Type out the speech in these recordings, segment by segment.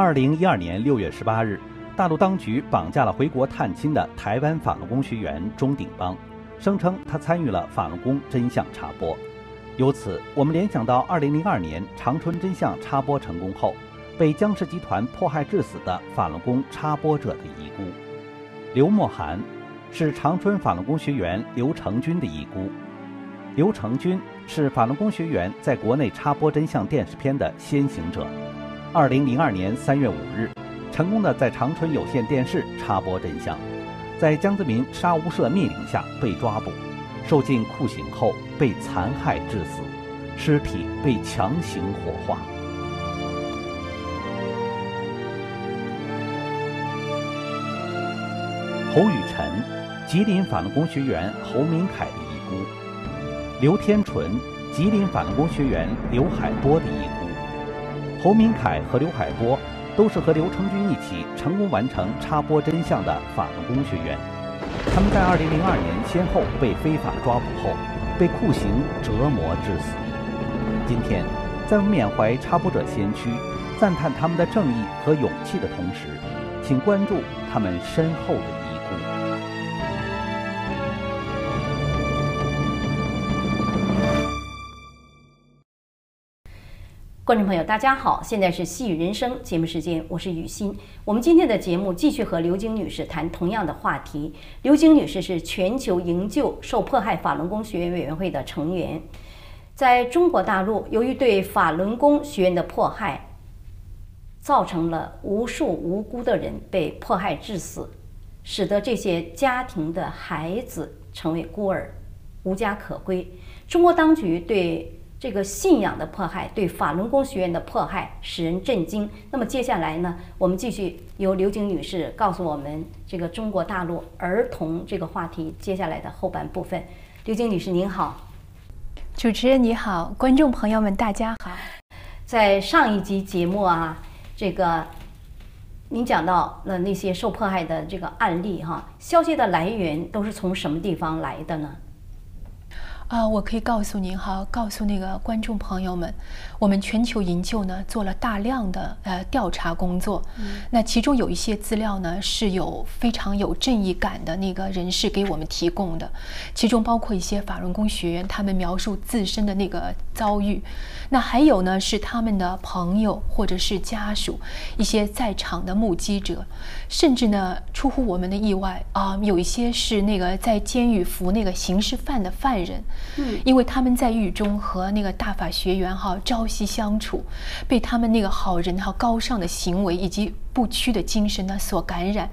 二零一二年六月十八日，大陆当局绑架了回国探亲的台湾法轮功学员钟鼎邦，声称他参与了法轮功真相插播。由此，我们联想到二零零二年长春真相插播成功后，被僵尸集团迫害致死的法轮功插播者的遗孤刘墨涵，是长春法轮功学员刘成军的遗孤。刘成军是法轮功学员在国内插播真相电视片的先行者。二零零二年三月五日，成功的在长春有线电视插播真相，在江泽民杀无赦命令下被抓捕，受尽酷刑后被残害致死，尸体被强行火化。侯雨辰，吉林法轮功学员侯明凯的遗孤；刘天纯，吉林法轮功学员刘海波的遗孤。侯明凯和刘海波都是和刘成军一起成功完成插播真相的法轮功学员。他们在2002年先后被非法抓捕后，被酷刑折磨致死。今天，在我们缅怀插播者先驱、赞叹他们的正义和勇气的同时，请关注他们身后的。观众朋友，大家好，现在是细语人生节目时间，我是雨欣。我们今天的节目继续和刘晶女士谈同样的话题。刘晶女士是全球营救受迫害法轮功学员委员会的成员。在中国大陆，由于对法轮功学员的迫害，造成了无数无辜的人被迫害致死，使得这些家庭的孩子成为孤儿，无家可归。中国当局对这个信仰的迫害，对法轮功学员的迫害，使人震惊。那么接下来呢，我们继续由刘晶女士告诉我们这个中国大陆儿童这个话题接下来的后半部分。刘晶女士您好，主持人你好，观众朋友们大家好。在上一集节目啊，这个您讲到了那些受迫害的这个案例哈，消息的来源都是从什么地方来的呢？啊，我可以告诉您哈，告诉那个观众朋友们，我们全球营救呢做了大量的呃调查工作，那其中有一些资料呢是有非常有正义感的那个人士给我们提供的，其中包括一些法轮功学员他们描述自身的那个遭遇，那还有呢是他们的朋友或者是家属，一些在场的目击者，甚至呢出乎我们的意外啊，有一些是那个在监狱服那个刑事犯的犯人。嗯，因为他们在狱中和那个大法学员哈朝夕相处，被他们那个好人哈高尚的行为以及不屈的精神呢所感染，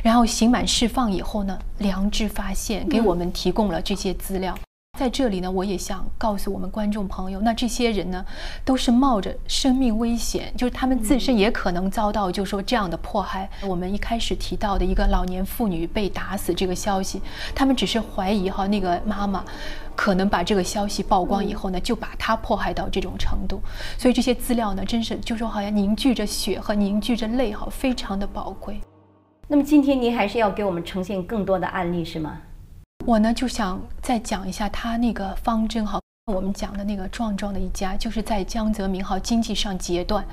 然后刑满释放以后呢，良知发现，给我们提供了这些资料。在这里呢，我也想告诉我们观众朋友，那这些人呢，都是冒着生命危险，就是他们自身也可能遭到，就是说这样的迫害。我们一开始提到的一个老年妇女被打死这个消息，他们只是怀疑哈那个妈妈可能把这个消息曝光以后呢，就把他迫害到这种程度。所以这些资料呢，真是就说好像凝聚着血和凝聚着泪哈，非常的宝贵。那么今天您还是要给我们呈现更多的案例是吗？我呢就想再讲一下他那个方针哈，我们讲的那个壮壮的一家，就是在江泽民哈经济上截断、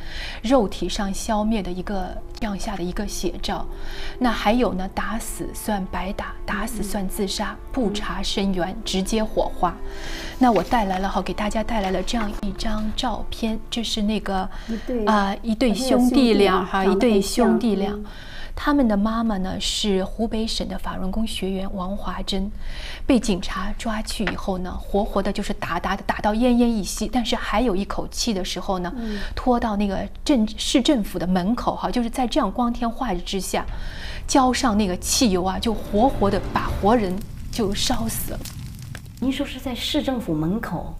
肉体上消灭的一个这样下的一个写照。那还有呢，打死算白打，打死算自杀，不查深源，直接火化。那我带来了哈，给大家带来了这样一张照片，这是那个啊一对兄弟俩哈，一对兄弟俩。他们的妈妈呢是湖北省的法轮功学员王华珍，被警察抓去以后呢，活活的就是打打的打到奄奄一息，但是还有一口气的时候呢，拖到那个镇市政府的门口哈，就是在这样光天化日之下，浇上那个汽油啊，就活活的把活人就烧死了。您说是在市政府门口？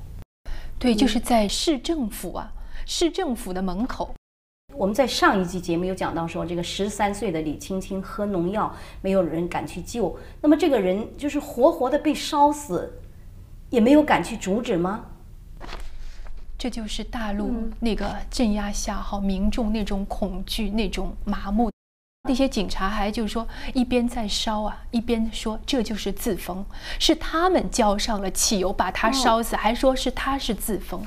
对，就是在市政府啊，市政府的门口。我们在上一集节目有讲到说，这个十三岁的李青青喝农药，没有人敢去救。那么这个人就是活活的被烧死，也没有敢去阻止吗？这就是大陆那个镇压下哈民众那种恐惧、那种麻木。那些警察还就是说一边在烧啊，一边说这就是自焚，是他们浇上了汽油把他烧死，还说是他是自封。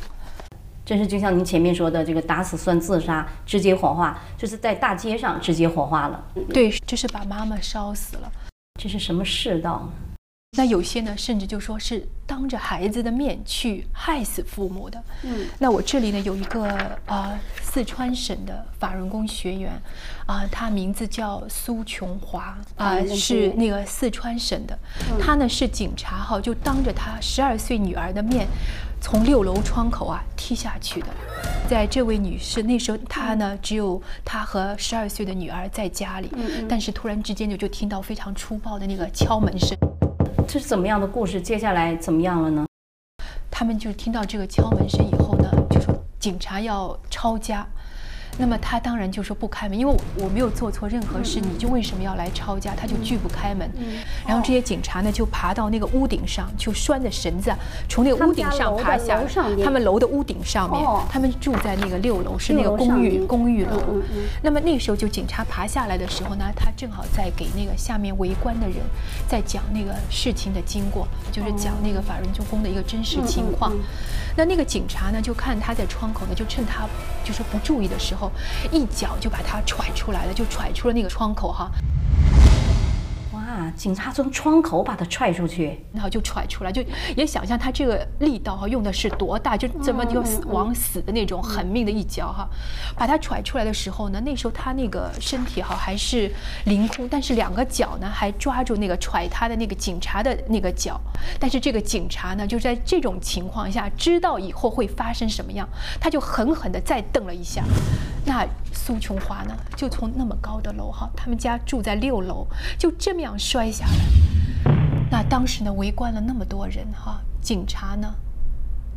真是就像您前面说的，这个打死算自杀，直接火化，就是在大街上直接火化了。对，这是把妈妈烧死了。这是什么世道？那有些呢，甚至就说是当着孩子的面去害死父母的。嗯，那我这里呢有一个啊，四川省的法轮功学员，啊，他名字叫苏琼华，啊，是那个四川省的。他呢是警察哈，就当着他十二岁女儿的面，从六楼窗口啊踢下去的。在这位女士那时候，她呢只有她和十二岁的女儿在家里，但是突然之间就就听到非常粗暴的那个敲门声。这是怎么样的故事？接下来怎么样了呢？他们就听到这个敲门声以后呢，就说警察要抄家。那么他当然就说不开门，因为我没有做错任何事，你就为什么要来抄家？他就拒不开门。然后这些警察呢就爬到那个屋顶上，就拴着绳子从那个屋顶上爬下。他们楼的屋顶上面，他们住在那个六楼，是那个公寓公寓楼。那么那时候就警察爬下来的时候呢，他正好在给那个下面围观的人在讲那个事情的经过，就是讲那个法轮功的一个真实情况。那那个警察呢就看他在窗口呢，就趁他就是不注意的时候。一脚就把他踹出来了，就踹出了那个窗口哈。警察从窗口把他踹出去，然后就踹出来，就也想象他这个力道哈用的是多大，就这么就往死的那种狠命的一脚哈，把他踹出来的时候呢，那时候他那个身体哈还是凌空，但是两个脚呢还抓住那个踹他的那个警察的那个脚，但是这个警察呢就在这种情况下知道以后会发生什么样，他就狠狠的再蹬了一下，那苏琼华呢？就从那么高的楼哈，他们家住在六楼，就这么样。摔下来，那当时呢，围观了那么多人哈，警察呢，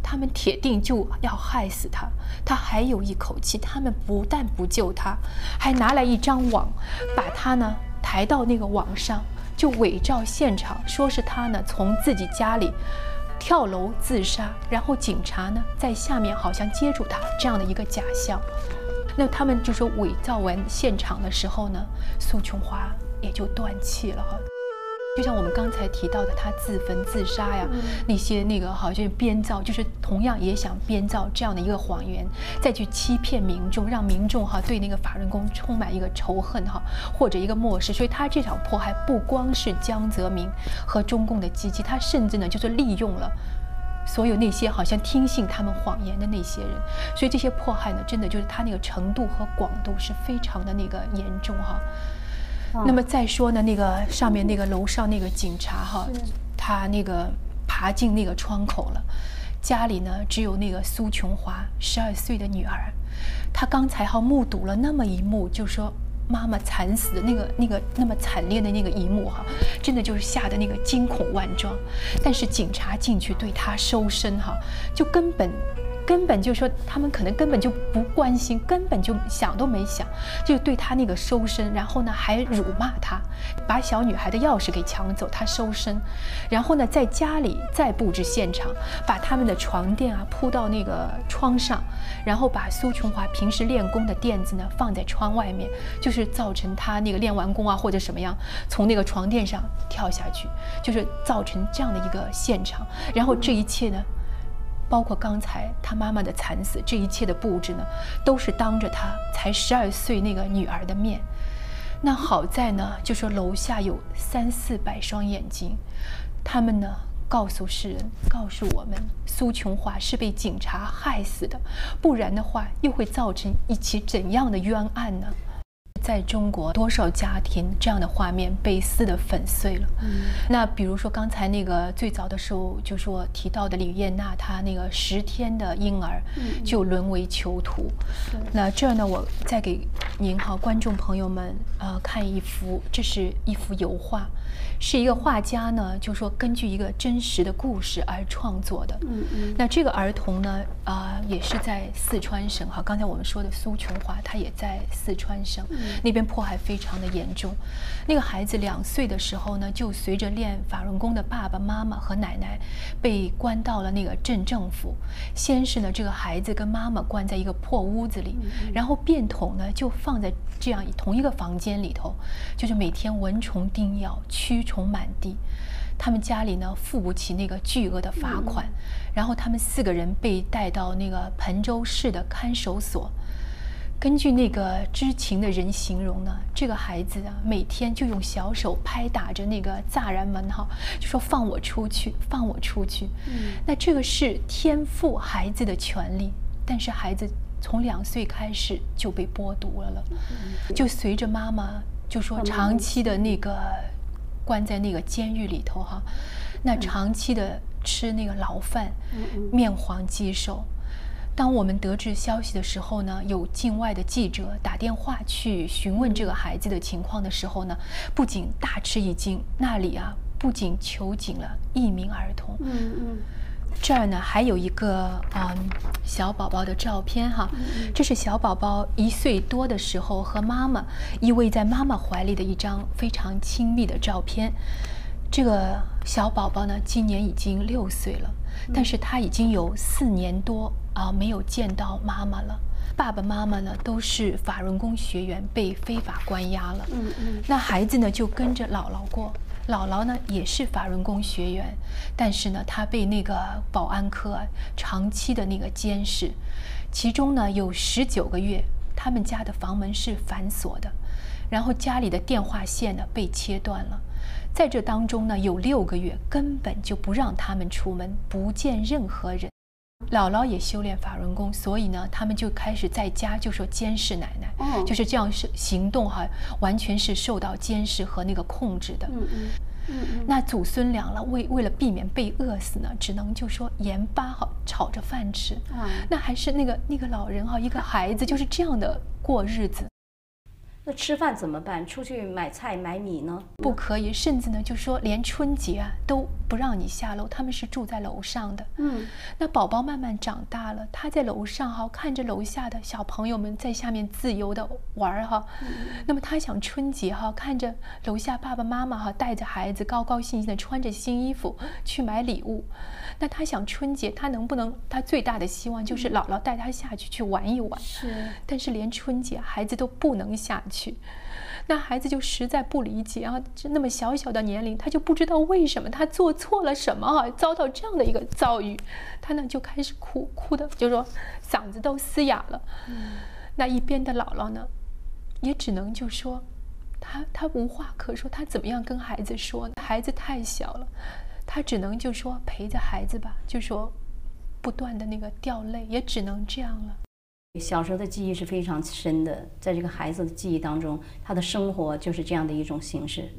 他们铁定就要害死他，他还有一口气，他们不但不救他，还拿来一张网，把他呢抬到那个网上，就伪造现场，说是他呢从自己家里跳楼自杀，然后警察呢在下面好像接住他这样的一个假象，那他们就说伪造完现场的时候呢，苏琼华。也就断气了哈，就像我们刚才提到的，他自焚自杀呀，那些那个好像编造，就是同样也想编造这样的一个谎言，再去欺骗民众，让民众哈对那个法轮功充满一个仇恨哈，或者一个漠视。所以他这场迫害不光是江泽民和中共的机器，他甚至呢就是利用了所有那些好像听信他们谎言的那些人。所以这些迫害呢，真的就是他那个程度和广度是非常的那个严重哈。那么再说呢，那个上面那个楼上那个警察哈，他那个爬进那个窗口了，家里呢只有那个苏琼华十二岁的女儿，他刚才哈目睹了那么一幕，就说妈妈惨死的那个那个那么惨烈的那个一幕哈，真的就是吓得那个惊恐万状，但是警察进去对他收身哈，就根本。根本就说他们可能根本就不关心，根本就想都没想，就对他那个收身，然后呢还辱骂他，把小女孩的钥匙给抢走，他收身，然后呢在家里再布置现场，把他们的床垫啊铺到那个窗上，然后把苏琼华平时练功的垫子呢放在窗外面，就是造成他那个练完功啊或者什么样，从那个床垫上跳下去，就是造成这样的一个现场，然后这一切呢。包括刚才他妈妈的惨死，这一切的布置呢，都是当着他才十二岁那个女儿的面。那好在呢，就说楼下有三四百双眼睛，他们呢告诉世人，告诉我们，苏琼华是被警察害死的，不然的话又会造成一起怎样的冤案呢？在中国，多少家庭这样的画面被撕得粉碎了？嗯，那比如说刚才那个最早的时候就说提到的李艳娜，她那个十天的婴儿就沦为囚徒。那这儿呢，我再给您哈观众朋友们呃看一幅，这是一幅油画。是一个画家呢，就说根据一个真实的故事而创作的。嗯嗯。那这个儿童呢，啊，也是在四川省哈。刚才我们说的苏琼华，他也在四川省，那边迫害非常的严重。那个孩子两岁的时候呢，就随着练法轮功的爸爸妈妈和奶奶，被关到了那个镇政府。先是呢，这个孩子跟妈妈关在一个破屋子里，然后便桶呢就放在这样同一个房间里头，就是每天蚊虫叮咬。蛆虫满地。他们家里呢付不起那个巨额的罚款，然后他们四个人被带到那个彭州市的看守所。根据那个知情的人形容呢，这个孩子啊，每天就用小手拍打着那个栅栏门哈，就说放我出去，放我出去。嗯，那这个是天赋孩子的权利，但是孩子从两岁开始就被剥夺了，就随着妈妈就说长期的那个。关在那个监狱里头哈，那长期的吃那个牢饭，面黄肌瘦。当我们得知消息的时候呢，有境外的记者打电话去询问这个孩子的情况的时候呢，不仅大吃一惊，那里啊不仅囚禁了一名儿童。嗯嗯。这儿呢还有一个嗯小宝宝的照片哈，这是小宝宝一岁多的时候和妈妈依偎在妈妈怀里的一张非常亲密的照片。这个小宝宝呢今年已经六岁了，但是他已经有四年多啊没有见到妈妈了。爸爸妈妈呢都是法轮功学员，被非法关押了。嗯嗯，那孩子呢就跟着姥姥过。姥姥呢也是法轮功学员，但是呢，她被那个保安科长期的那个监视，其中呢有十九个月，他们家的房门是反锁的，然后家里的电话线呢被切断了，在这当中呢有六个月根本就不让他们出门，不见任何人。姥姥也修炼法轮功，所以呢，他们就开始在家就说监视奶奶，就是这样是行动哈，完全是受到监视和那个控制的。嗯嗯嗯那祖孙俩了，为为了避免被饿死呢，只能就说盐巴哈炒着饭吃。啊，那还是那个那个老人哈，一个孩子就是这样的过日子。那吃饭怎么办？出去买菜买米呢？不可以，甚至呢，就说连春节啊都不让你下楼。他们是住在楼上的。嗯，那宝宝慢慢长大了，他在楼上哈，看着楼下的小朋友们在下面自由的玩儿哈。那么他想春节哈，看着楼下爸爸妈妈哈带着孩子高高兴兴的穿着新衣服去买礼物。那他想春节他能不能？他最大的希望就是姥姥带他下去去玩一玩。是。但是连春节孩子都不能下去。去，那孩子就实在不理解啊，就那么小小的年龄，他就不知道为什么他做错了什么啊，遭到这样的一个遭遇，他呢就开始哭，哭的就说嗓子都嘶哑了。那一边的姥姥呢，也只能就说，他他无话可说，他怎么样跟孩子说呢？孩子太小了，他只能就说陪着孩子吧，就说不断的那个掉泪，也只能这样了。小时候的记忆是非常深的，在这个孩子的记忆当中，他的生活就是这样的一种形式。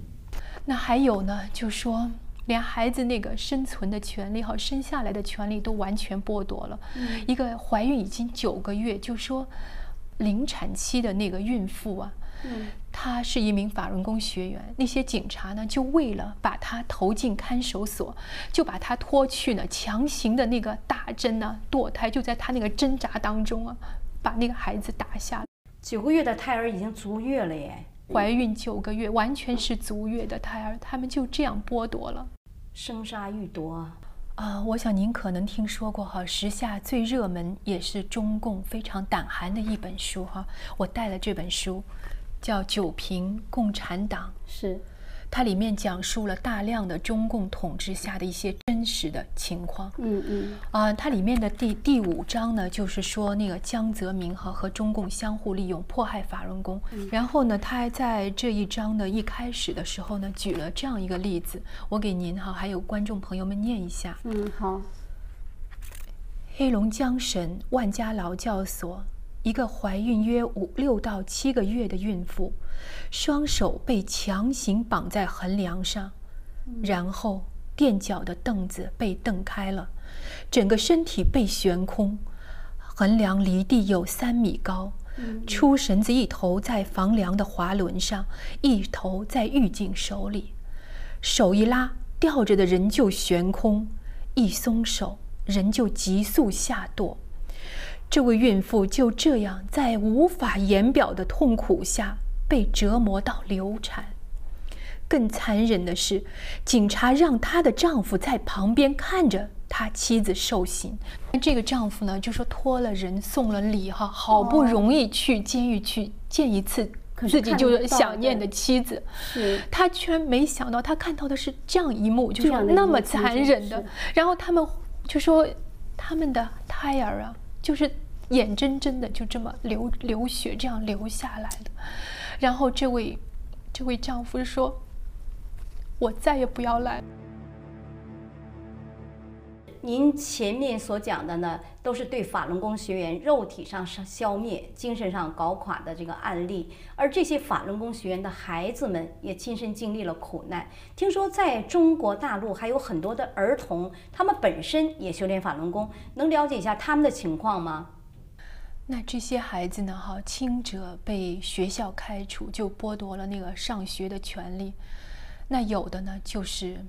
那还有呢，就说连孩子那个生存的权利和生下来的权利都完全剥夺了。一个怀孕已经九个月，就说临产期的那个孕妇啊，她是一名法轮功学员。那些警察呢，就为了把她投进看守所，就把她拖去呢，强行的那个打针呢，堕胎，就在她那个挣扎当中啊。把那个孩子打下，九个月的胎儿已经足月了耶！怀孕九个月，完全是足月的胎儿，他们就这样剥夺了，生杀予夺啊！我想您可能听说过哈，时下最热门也是中共非常胆寒的一本书哈，我带了这本书，叫《九瓶共产党》是。它里面讲述了大量的中共统治下的一些真实的情况。嗯嗯。啊，它里面的第第五章呢，就是说那个江泽民哈和中共相互利用，迫害法轮功。然后呢，他还在这一章的一开始的时候呢，举了这样一个例子，我给您哈还有观众朋友们念一下。嗯，好。黑龙江省万家劳教所。一个怀孕约五六到七个月的孕妇，双手被强行绑在横梁上，然后垫脚的凳子被蹬开了，整个身体被悬空，横梁离地有三米高，粗绳子一头在房梁的滑轮上，一头在狱警手里，手一拉，吊着的人就悬空，一松手，人就急速下堕。这位孕妇就这样在无法言表的痛苦下被折磨到流产。更残忍的是，警察让她的丈夫在旁边看着他妻子受刑。这个丈夫呢，就说托了人送了礼哈，好不容易去监狱去见一次自己就是想念的妻子，他居然没想到，他看到的是这样一幕，就是那么残忍的。然后他们就说，他们的胎儿啊，就是眼睁睁的就这么流流血这样流下来的。然后这位这位丈夫说：“我再也不要来。”您前面所讲的呢，都是对法轮功学员肉体上消灭、精神上搞垮的这个案例，而这些法轮功学员的孩子们也亲身经历了苦难。听说在中国大陆还有很多的儿童，他们本身也修炼法轮功，能了解一下他们的情况吗？那这些孩子呢？哈，轻者被学校开除，就剥夺了那个上学的权利；那有的呢，就是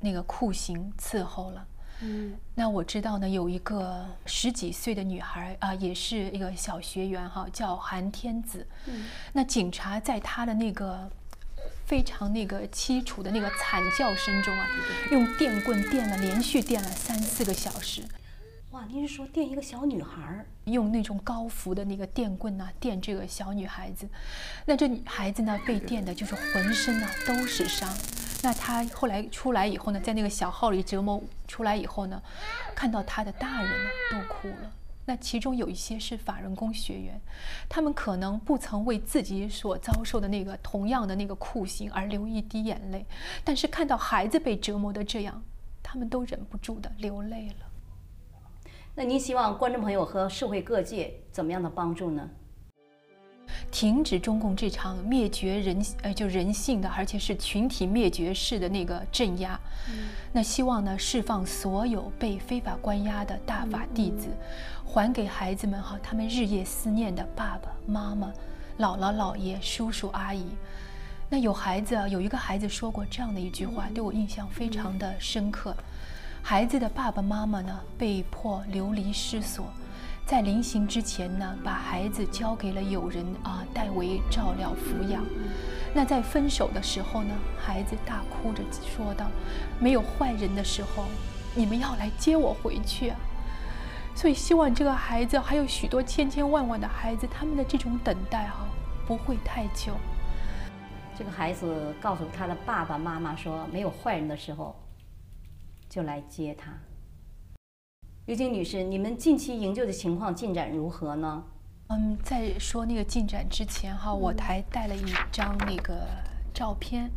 那个酷刑伺候了。嗯，那我知道呢，有一个十几岁的女孩啊，也是一个小学员哈，叫韩天子。嗯，那警察在她的那个非常那个凄楚的那个惨叫声中啊，用电棍电了连续电了三四个小时。哇，您是说电一个小女孩，用那种高幅的那个电棍呢电这个小女孩子？那这女孩子呢被电的就是浑身啊都是伤。那他后来出来以后呢，在那个小号里折磨出来以后呢，看到他的大人呢都哭了。那其中有一些是法轮功学员，他们可能不曾为自己所遭受的那个同样的那个酷刑而流一滴眼泪，但是看到孩子被折磨的这样，他们都忍不住的流泪了。那您希望观众朋友和社会各界怎么样的帮助呢？停止中共这场灭绝人呃就人性的，而且是群体灭绝式的那个镇压。那希望呢释放所有被非法关押的大法弟子，还给孩子们哈他们日夜思念的爸爸妈妈、姥姥姥爷、叔叔阿姨。那有孩子啊，有一个孩子说过这样的一句话，对我印象非常的深刻。孩子的爸爸妈妈呢被迫流离失所。在临行之前呢，把孩子交给了友人啊，代为照料抚养。那在分手的时候呢，孩子大哭着说道：“没有坏人的时候，你们要来接我回去啊！”所以希望这个孩子还有许多千千万万的孩子，他们的这种等待哈不会太久。这个孩子告诉他的爸爸妈妈说：“没有坏人的时候，就来接他。”刘晶女士，你们近期营救的情况进展如何呢？嗯，在说那个进展之前哈，我还带了一张那个照片，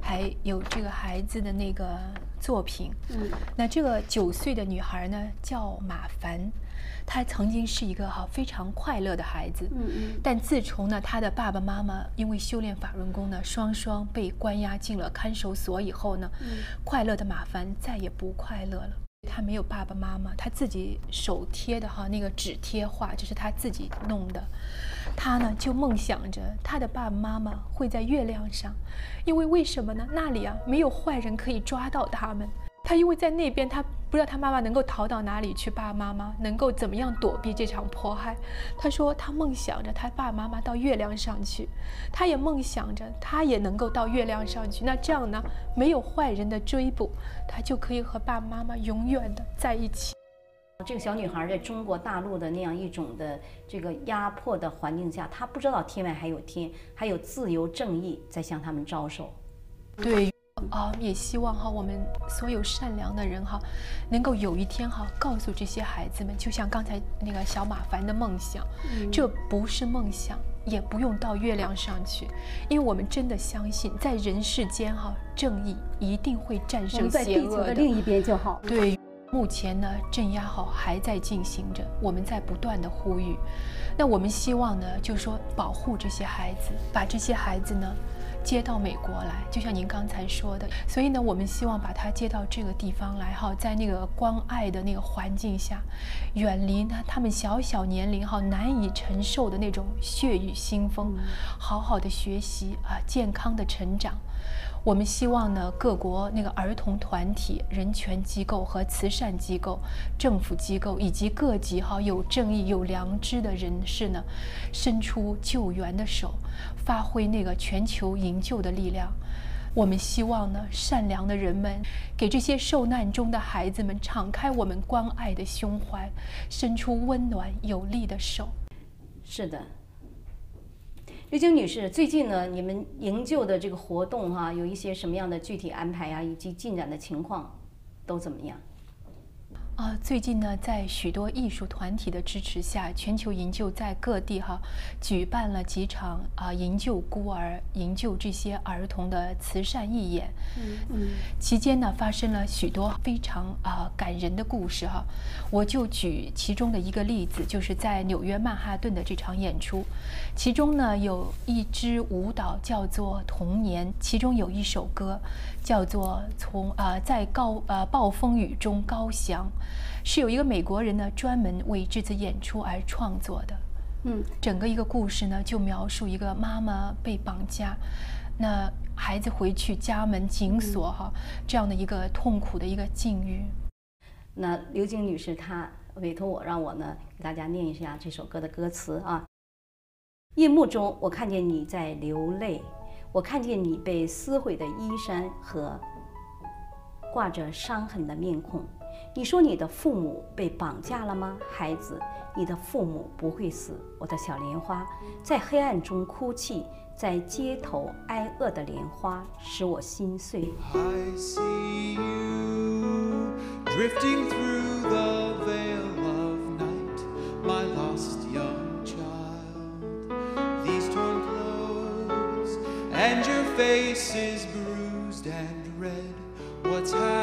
还有这个孩子的那个作品。嗯，那这个九岁的女孩呢叫马凡，她曾经是一个哈非常快乐的孩子。嗯嗯。但自从呢她的爸爸妈妈因为修炼法轮功呢，双双被关押进了看守所以后呢，快乐的马凡再也不快乐了。他没有爸爸妈妈，他自己手贴的哈那个纸贴画，这是他自己弄的。他呢就梦想着他的爸爸妈妈会在月亮上，因为为什么呢？那里啊没有坏人可以抓到他们。他因为在那边，他不知道他妈妈能够逃到哪里去，爸爸妈妈能够怎么样躲避这场迫害。他说他梦想着他爸爸妈妈到月亮上去，他也梦想着他也能够到月亮上去。那这样呢，没有坏人的追捕，他就可以和爸爸妈妈永远的在一起。这个小女孩在中国大陆的那样一种的这个压迫的环境下，她不知道天外还有天，还有自由正义在向他们招手。对。啊，也希望哈，我们所有善良的人哈，能够有一天哈，告诉这些孩子们，就像刚才那个小马凡的梦想，这不是梦想，也不用到月亮上去，因为我们真的相信，在人世间哈，正义一定会战胜邪恶的。另一边就好。对，目前呢，镇压好还在进行着，我们在不断的呼吁。那我们希望呢，就是说保护这些孩子，把这些孩子呢。接到美国来，就像您刚才说的，所以呢，我们希望把他接到这个地方来，哈，在那个关爱的那个环境下，远离呢他们小小年龄哈难以承受的那种血雨腥风，好好的学习啊，健康的成长。我们希望呢，各国那个儿童团体、人权机构和慈善机构、政府机构以及各级哈有正义、有良知的人士呢，伸出救援的手，发挥那个全球营救的力量。我们希望呢，善良的人们给这些受难中的孩子们敞开我们关爱的胸怀，伸出温暖有力的手。是的。刘晶女士，最近呢，你们营救的这个活动哈、有一些什么样的具体安排呀，以及进展的情况都怎么样？啊，最近呢，在许多艺术团体的支持下，全球营救在各地哈举办了几场啊营救孤儿、营救这些儿童的慈善义演。嗯嗯，期间呢，发生了许多非常啊感人的故事哈。我就举其中的一个例子，就是在纽约曼哈顿的这场演出，其中呢有一支舞蹈叫做《童年》，其中有一首歌叫做《从啊在高呃暴风雨中高翔》。是有一个美国人呢，专门为这次演出而创作的。嗯，整个一个故事呢，就描述一个妈妈被绑架，那孩子回去家门紧锁哈，这样的一个痛苦的一个境遇。那刘晶女士她委托我让我呢给大家念一下这首歌的歌词啊。夜幕中，我看见你在流泪，我看见你被撕毁的衣衫和挂着伤痕的面孔。你说你的父母被绑架了吗，孩子？你的父母不会死。我的小莲花在黑暗中哭泣，在街头挨饿的莲花使我心碎。I see you drifting through the veil face is bruised and red. What's happened,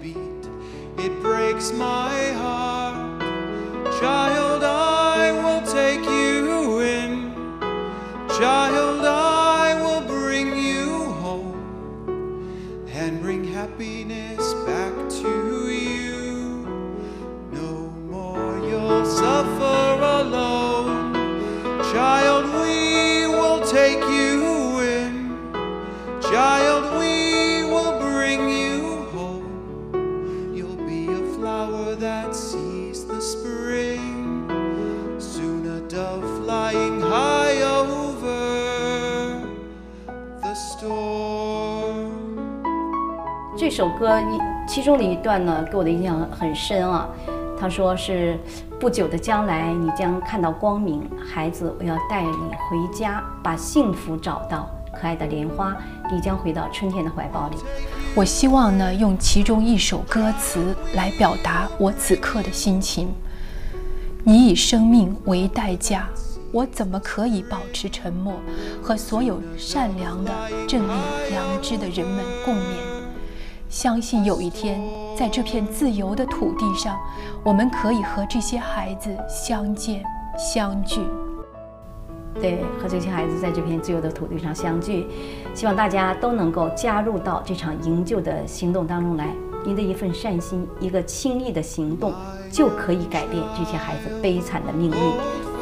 beat? It breaks my heart. Child, 首歌一其中的一段呢，给我的印象很深啊。他说是不久的将来，你将看到光明，孩子，我要带你回家，把幸福找到。可爱的莲花，你将回到春天的怀抱里。我希望呢，用其中一首歌词来表达我此刻的心情。你以生命为代价，我怎么可以保持沉默，和所有善良的、正义、良知的人们共勉？相信有一天，在这片自由的土地上，我们可以和这些孩子相见、相聚。对，和这些孩子在这片自由的土地上相聚，希望大家都能够加入到这场营救的行动当中来。您的一份善心，一个轻易的行动，就可以改变这些孩子悲惨的命运，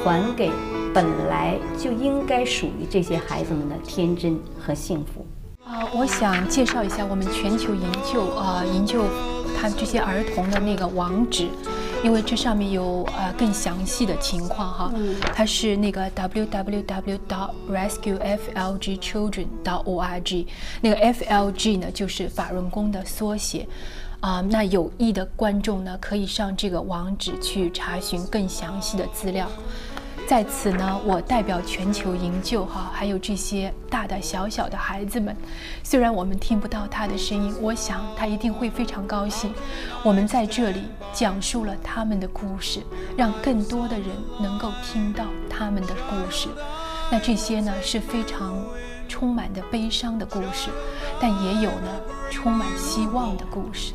还给本来就应该属于这些孩子们的天真和幸福。啊、我想介绍一下我们全球营救啊、营救他这些儿童的那个网址，因为这上面有呃更详细的情况哈。它是那个 www.rescueflgchildren.org，那个 FLG 呢就是法轮功的缩写。啊、那有意的观众呢，可以上这个网址去查询更详细的资料。在此呢，我代表全球营救哈，还有这些大大小小的孩子们，虽然我们听不到他的声音，我想他一定会非常高兴。我们在这里讲述了他们的故事，让更多的人能够听到他们的故事。那这些呢是非常充满的悲伤的故事，但也有呢充满希望的故事。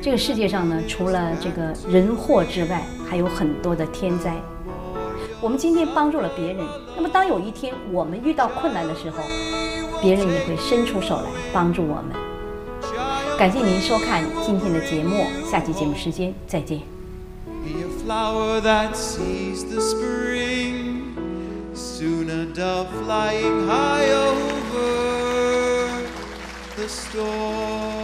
这个世界上呢，除了这个人祸之外，还有很多的天灾。我们今天帮助了别人，那么当有一天我们遇到困难的时候，别人也会伸出手来帮助我们。感谢您收看今天的节目，下期节目时间再见。Be a flower that sees the spring, soon a dove flying high over the storm.